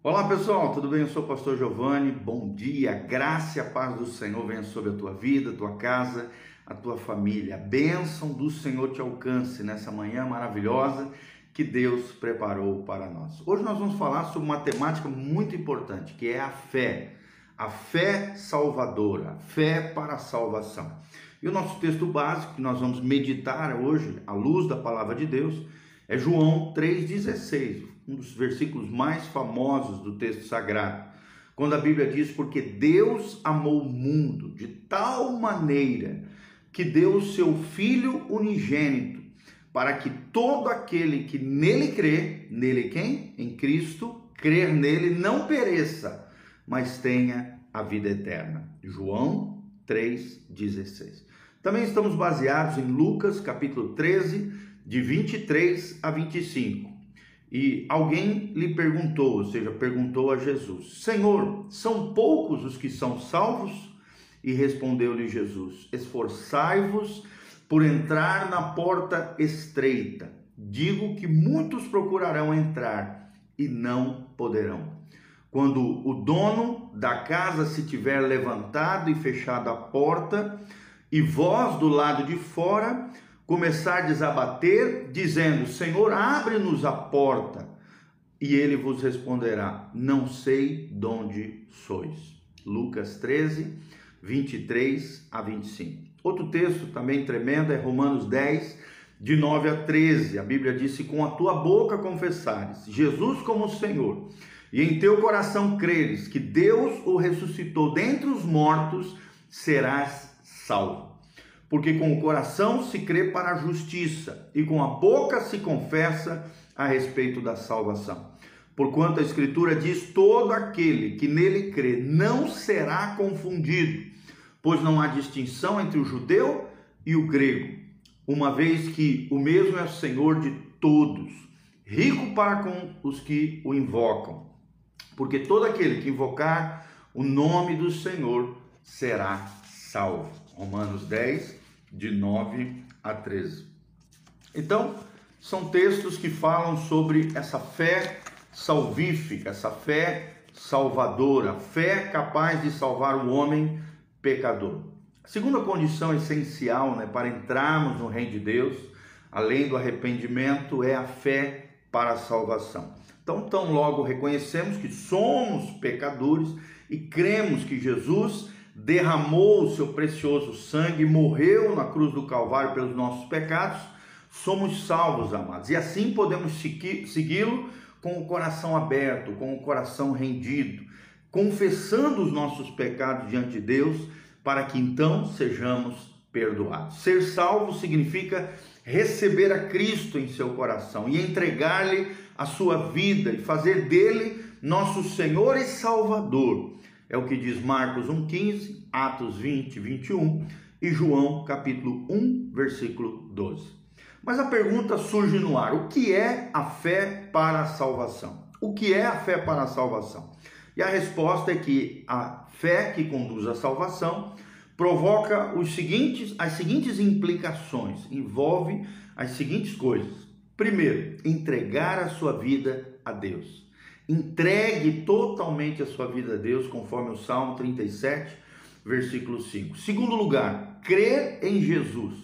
Olá pessoal, tudo bem? Eu sou o pastor Giovanni. Bom dia, graça e a paz do Senhor venha sobre a tua vida, a tua casa, a tua família. A bênção do Senhor te alcance nessa manhã maravilhosa que Deus preparou para nós. Hoje nós vamos falar sobre uma temática muito importante, que é a fé. A fé salvadora, a fé para a salvação. E o nosso texto básico que nós vamos meditar hoje, à luz da palavra de Deus, é João 3,16, um dos versículos mais famosos do texto sagrado, quando a Bíblia diz: Porque Deus amou o mundo de tal maneira que deu o seu Filho unigênito, para que todo aquele que nele crê, nele quem? Em Cristo, crer nele, não pereça, mas tenha a vida eterna. João 3,16. Também estamos baseados em Lucas capítulo 13 de 23 a 25. E alguém lhe perguntou, ou seja, perguntou a Jesus: Senhor, são poucos os que são salvos? E respondeu-lhe Jesus: Esforçai-vos por entrar na porta estreita. Digo que muitos procurarão entrar e não poderão. Quando o dono da casa se tiver levantado e fechado a porta, e vós do lado de fora começardes a bater, dizendo: Senhor, abre-nos a porta. E ele vos responderá: Não sei de onde sois. Lucas 13, 23 a 25. Outro texto também tremendo é Romanos 10, de 9 a 13. A Bíblia disse: Com a tua boca confessares Jesus como Senhor, e em teu coração creres que Deus o ressuscitou dentre os mortos, serás salvo. Porque com o coração se crê para a justiça e com a boca se confessa a respeito da salvação. Porquanto a Escritura diz: todo aquele que nele crê não será confundido, pois não há distinção entre o judeu e o grego, uma vez que o mesmo é o Senhor de todos, rico para com os que o invocam. Porque todo aquele que invocar o nome do Senhor será salvo. Romanos 10, de 9 a 13. Então, são textos que falam sobre essa fé salvífica, essa fé salvadora, fé capaz de salvar o homem pecador. A segunda condição essencial né, para entrarmos no reino de Deus, além do arrependimento, é a fé para a salvação. Então, tão logo reconhecemos que somos pecadores e cremos que Jesus derramou o seu precioso sangue, morreu na cruz do Calvário pelos nossos pecados, somos salvos, amados. E assim podemos segui-lo com o coração aberto, com o coração rendido, confessando os nossos pecados diante de Deus, para que então sejamos perdoados. Ser salvo significa receber a Cristo em seu coração e entregar-lhe a sua vida e fazer dele nosso Senhor e Salvador é o que diz Marcos 1,15, Atos 20, 21 e João capítulo 1, versículo 12. Mas a pergunta surge no ar: o que é a fé para a salvação? O que é a fé para a salvação? E a resposta é que a fé que conduz à salvação provoca os seguintes, as seguintes implicações, envolve as seguintes coisas. Primeiro, entregar a sua vida a Deus. Entregue totalmente a sua vida a Deus, conforme o Salmo 37, versículo 5. Segundo lugar, crer em Jesus.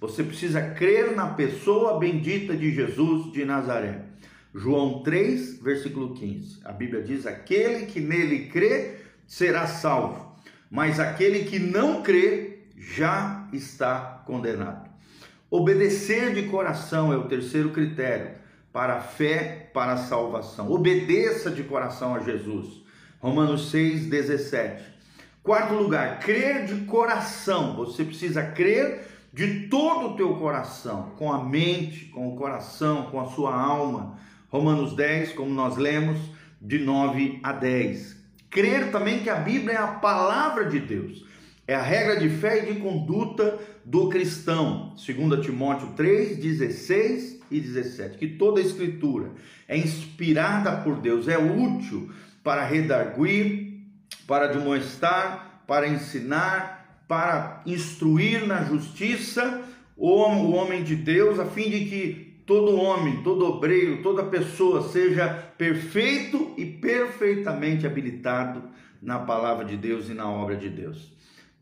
Você precisa crer na pessoa bendita de Jesus de Nazaré. João 3, versículo 15. A Bíblia diz: Aquele que nele crê será salvo, mas aquele que não crê já está condenado. Obedecer de coração é o terceiro critério para a fé, para a salvação. Obedeça de coração a Jesus. Romanos 6, 17. Quarto lugar, crer de coração. Você precisa crer de todo o teu coração, com a mente, com o coração, com a sua alma. Romanos 10, como nós lemos, de 9 a 10. Crer também que a Bíblia é a palavra de Deus. É a regra de fé e de conduta do cristão. 2 Timóteo 3, 16 e 17, que toda a escritura é inspirada por Deus, é útil para redarguir, para demonstrar, para ensinar, para instruir na justiça o homem de Deus, a fim de que todo homem, todo obreiro, toda pessoa seja perfeito e perfeitamente habilitado na palavra de Deus e na obra de Deus.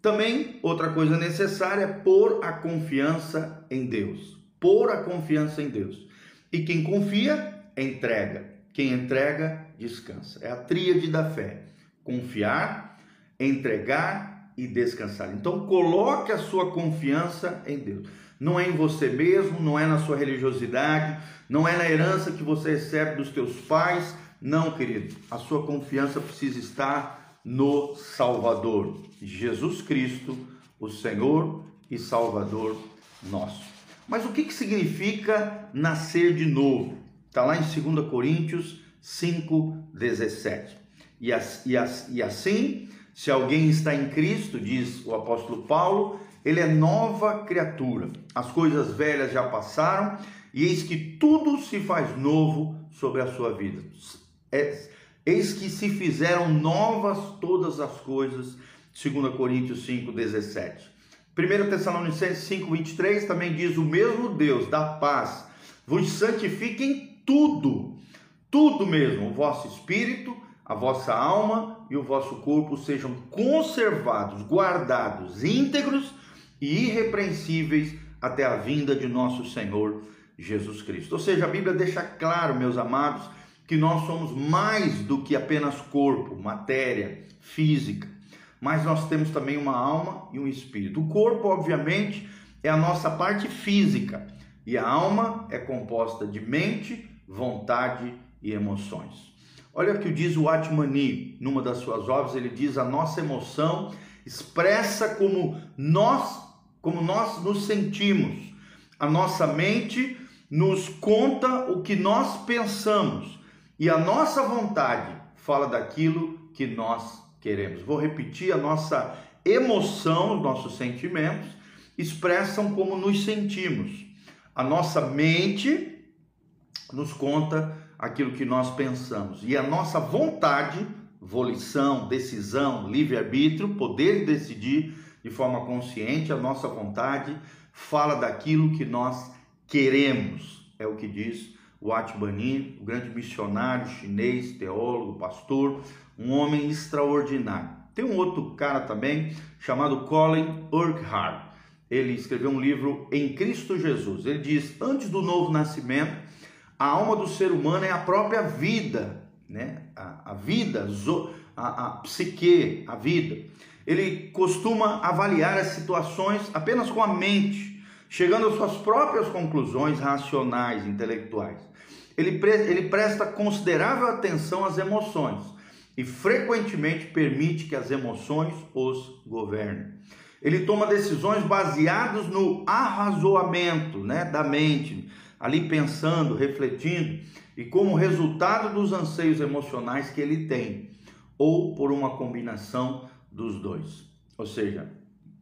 Também outra coisa necessária é pôr a confiança em Deus. Pôr a confiança em Deus. E quem confia, entrega. Quem entrega, descansa. É a tríade da fé: confiar, entregar e descansar. Então, coloque a sua confiança em Deus. Não é em você mesmo, não é na sua religiosidade, não é na herança que você recebe dos teus pais. Não, querido. A sua confiança precisa estar no Salvador, Jesus Cristo, o Senhor e Salvador nosso. Mas o que, que significa nascer de novo? Está lá em 2 Coríntios 5,17. E, e, e assim, se alguém está em Cristo, diz o apóstolo Paulo, ele é nova criatura. As coisas velhas já passaram e eis que tudo se faz novo sobre a sua vida. É, eis que se fizeram novas todas as coisas, 2 Coríntios 5,17. 1 Tessalonicenses 5,23 também diz: O mesmo Deus da paz vos santifique em tudo, tudo mesmo, o vosso espírito, a vossa alma e o vosso corpo sejam conservados, guardados, íntegros e irrepreensíveis até a vinda de nosso Senhor Jesus Cristo. Ou seja, a Bíblia deixa claro, meus amados, que nós somos mais do que apenas corpo, matéria, física, mas nós temos também uma alma e um espírito. O corpo, obviamente, é a nossa parte física e a alma é composta de mente, vontade e emoções. Olha o que diz o Atmani, numa das suas obras, ele diz: a nossa emoção expressa como nós como nós nos sentimos. A nossa mente nos conta o que nós pensamos e a nossa vontade fala daquilo que nós queremos. Vou repetir: a nossa emoção, os nossos sentimentos expressam como nos sentimos. A nossa mente nos conta aquilo que nós pensamos e a nossa vontade, volição, decisão, livre-arbítrio, poder de decidir de forma consciente, a nossa vontade fala daquilo que nós queremos. É o que diz o Atbani, o grande missionário chinês, teólogo, pastor, um homem extraordinário. Tem um outro cara também chamado Colin Urquhart. Ele escreveu um livro Em Cristo Jesus. Ele diz: antes do novo nascimento, a alma do ser humano é a própria vida, né? A, a vida, a, a psique, a vida ele costuma avaliar as situações apenas com a mente, chegando às suas próprias conclusões racionais, intelectuais. Ele, ele presta considerável atenção às emoções e frequentemente permite que as emoções os governem. Ele toma decisões baseadas no arrazoamento né, da mente, ali pensando, refletindo, e como resultado dos anseios emocionais que ele tem, ou por uma combinação dos dois. Ou seja,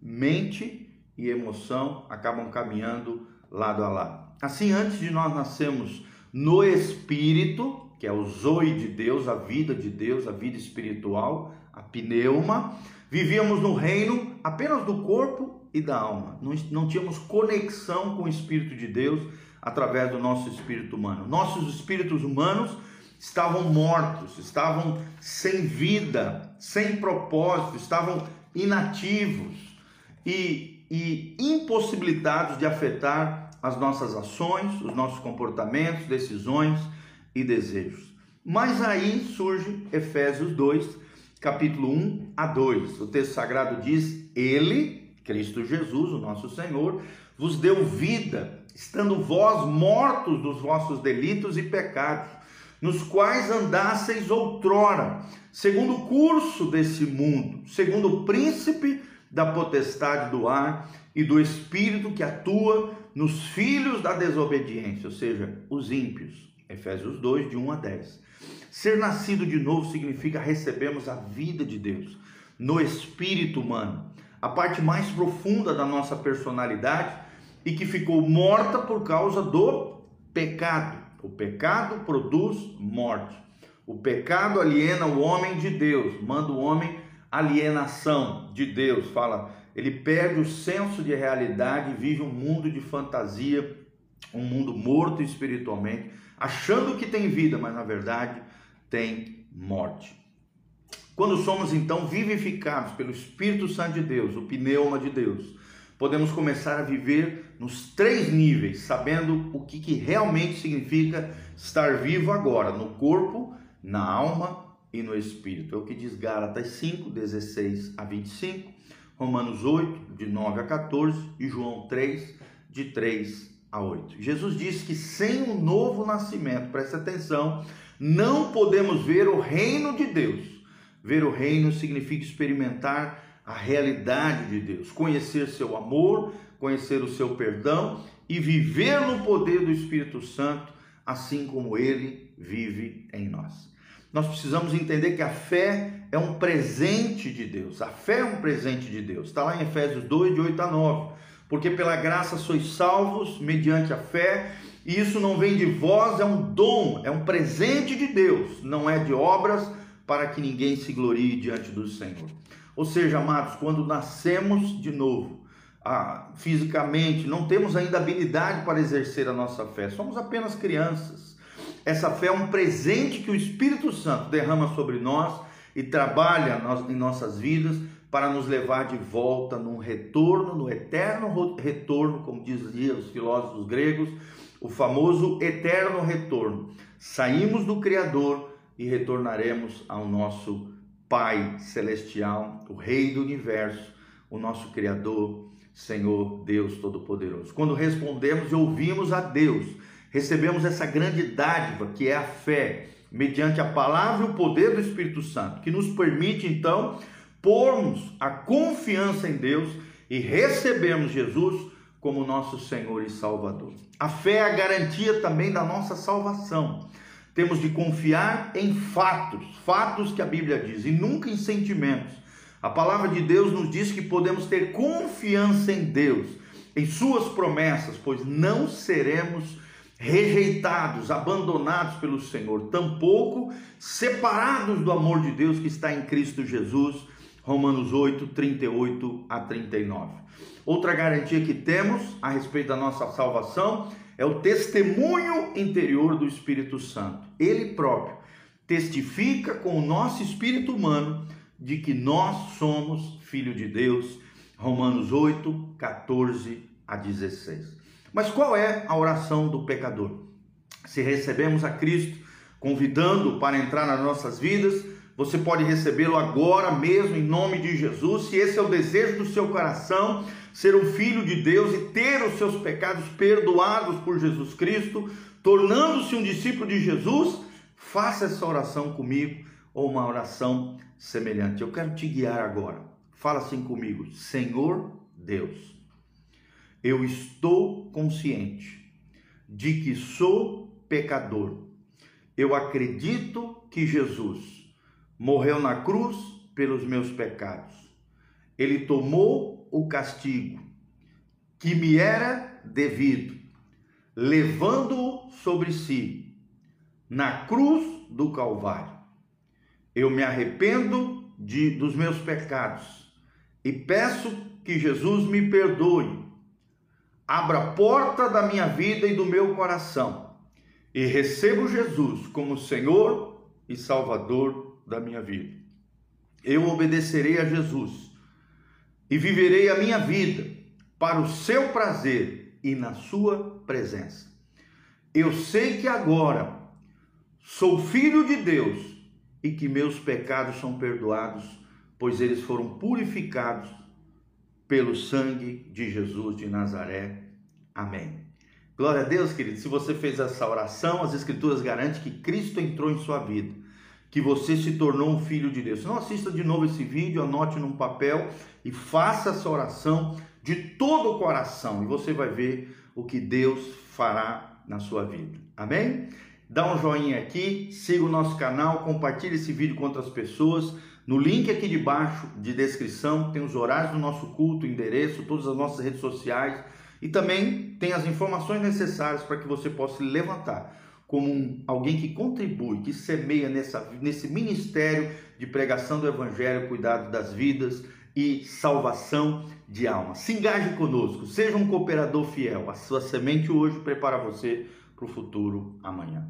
mente e emoção acabam caminhando lado a lado. Assim, antes de nós nascermos no espírito, que é o zoe de Deus, a vida de Deus, a vida espiritual, a pneuma, vivíamos no reino apenas do corpo e da alma. Não, não tínhamos conexão com o espírito de Deus através do nosso espírito humano. Nossos espíritos humanos estavam mortos, estavam sem vida, sem propósito, estavam inativos e, e impossibilitados de afetar as nossas ações, os nossos comportamentos, decisões e desejos. Mas aí surge Efésios 2, capítulo 1 a 2. O texto sagrado diz: Ele, Cristo Jesus, o nosso Senhor, vos deu vida, estando vós mortos dos vossos delitos e pecados nos quais andasseis outrora, segundo o curso desse mundo, segundo o príncipe da potestade do ar e do espírito que atua nos filhos da desobediência, ou seja, os ímpios. Efésios 2, de 1 a 10. Ser nascido de novo significa recebermos a vida de Deus no espírito humano, a parte mais profunda da nossa personalidade e que ficou morta por causa do pecado. O pecado produz morte. O pecado aliena o homem de Deus, manda o homem alienação de Deus. Fala, ele perde o senso de realidade e vive um mundo de fantasia um mundo morto espiritualmente, achando que tem vida, mas na verdade tem morte. Quando somos então vivificados pelo Espírito Santo de Deus, o pneuma de Deus, podemos começar a viver nos três níveis, sabendo o que, que realmente significa estar vivo agora, no corpo, na alma e no espírito. É o que diz Gálatas 5, 16 a 25, Romanos 8, de 9 a 14 e João 3, de 3 a 8. Jesus diz que sem um novo nascimento, preste atenção, não podemos ver o reino de Deus. Ver o reino significa experimentar a realidade de Deus, conhecer seu amor, conhecer o seu perdão e viver no poder do Espírito Santo, assim como ele vive em nós. Nós precisamos entender que a fé é um presente de Deus. A fé é um presente de Deus. Está lá em Efésios 2, de 8 a 9. Porque pela graça sois salvos mediante a fé, e isso não vem de vós, é um dom, é um presente de Deus, não é de obras para que ninguém se glorie diante do Senhor. Ou seja, amados, quando nascemos de novo, ah, fisicamente, não temos ainda habilidade para exercer a nossa fé, somos apenas crianças. Essa fé é um presente que o Espírito Santo derrama sobre nós e trabalha em nossas vidas para nos levar de volta num retorno, no eterno retorno, como diziam os filósofos gregos, o famoso eterno retorno. Saímos do Criador e retornaremos ao nosso Pai celestial, o Rei do universo, o nosso Criador, Senhor Deus Todo-Poderoso. Quando respondemos e ouvimos a Deus, recebemos essa grande dádiva que é a fé, mediante a palavra e o poder do Espírito Santo, que nos permite então pormos a confiança em Deus e recebermos Jesus como nosso Senhor e Salvador. A fé é a garantia também da nossa salvação. Temos de confiar em fatos, fatos que a Bíblia diz, e nunca em sentimentos. A palavra de Deus nos diz que podemos ter confiança em Deus, em Suas promessas, pois não seremos rejeitados, abandonados pelo Senhor, tampouco separados do amor de Deus que está em Cristo Jesus. Romanos 8, 38 a 39. Outra garantia que temos a respeito da nossa salvação é o testemunho interior do Espírito Santo. Ele próprio testifica com o nosso espírito humano de que nós somos filho de Deus. Romanos 8, 14 a 16. Mas qual é a oração do pecador? Se recebemos a Cristo, convidando para entrar nas nossas vidas, você pode recebê-lo agora mesmo em nome de Jesus. Se esse é o desejo do seu coração, ser um filho de Deus e ter os seus pecados perdoados por Jesus Cristo, tornando-se um discípulo de Jesus, faça essa oração comigo ou uma oração semelhante. Eu quero te guiar agora. Fala assim comigo: Senhor Deus, eu estou consciente de que sou pecador. Eu acredito que Jesus morreu na cruz pelos meus pecados. Ele tomou o castigo que me era devido, levando-o sobre si na cruz do Calvário. Eu me arrependo de, dos meus pecados e peço que Jesus me perdoe. Abra a porta da minha vida e do meu coração e recebo Jesus como Senhor e Salvador da minha vida. Eu obedecerei a Jesus e viverei a minha vida para o seu prazer e na sua presença. Eu sei que agora sou filho de Deus e que meus pecados são perdoados, pois eles foram purificados pelo sangue de Jesus de Nazaré. Amém. Glória a Deus, querido. Se você fez essa oração, as Escrituras garantem que Cristo entrou em sua vida que você se tornou um filho de Deus. Não assista de novo esse vídeo, anote num papel e faça essa oração de todo o coração e você vai ver o que Deus fará na sua vida. Amém? Dá um joinha aqui, siga o nosso canal, compartilhe esse vídeo com outras pessoas. No link aqui de baixo de descrição tem os horários do nosso culto, endereço, todas as nossas redes sociais e também tem as informações necessárias para que você possa se levantar como um, alguém que contribui, que semeia nessa, nesse ministério de pregação do Evangelho, cuidado das vidas e salvação de almas. Se engaje conosco, seja um cooperador fiel. A sua semente hoje prepara você para o futuro amanhã.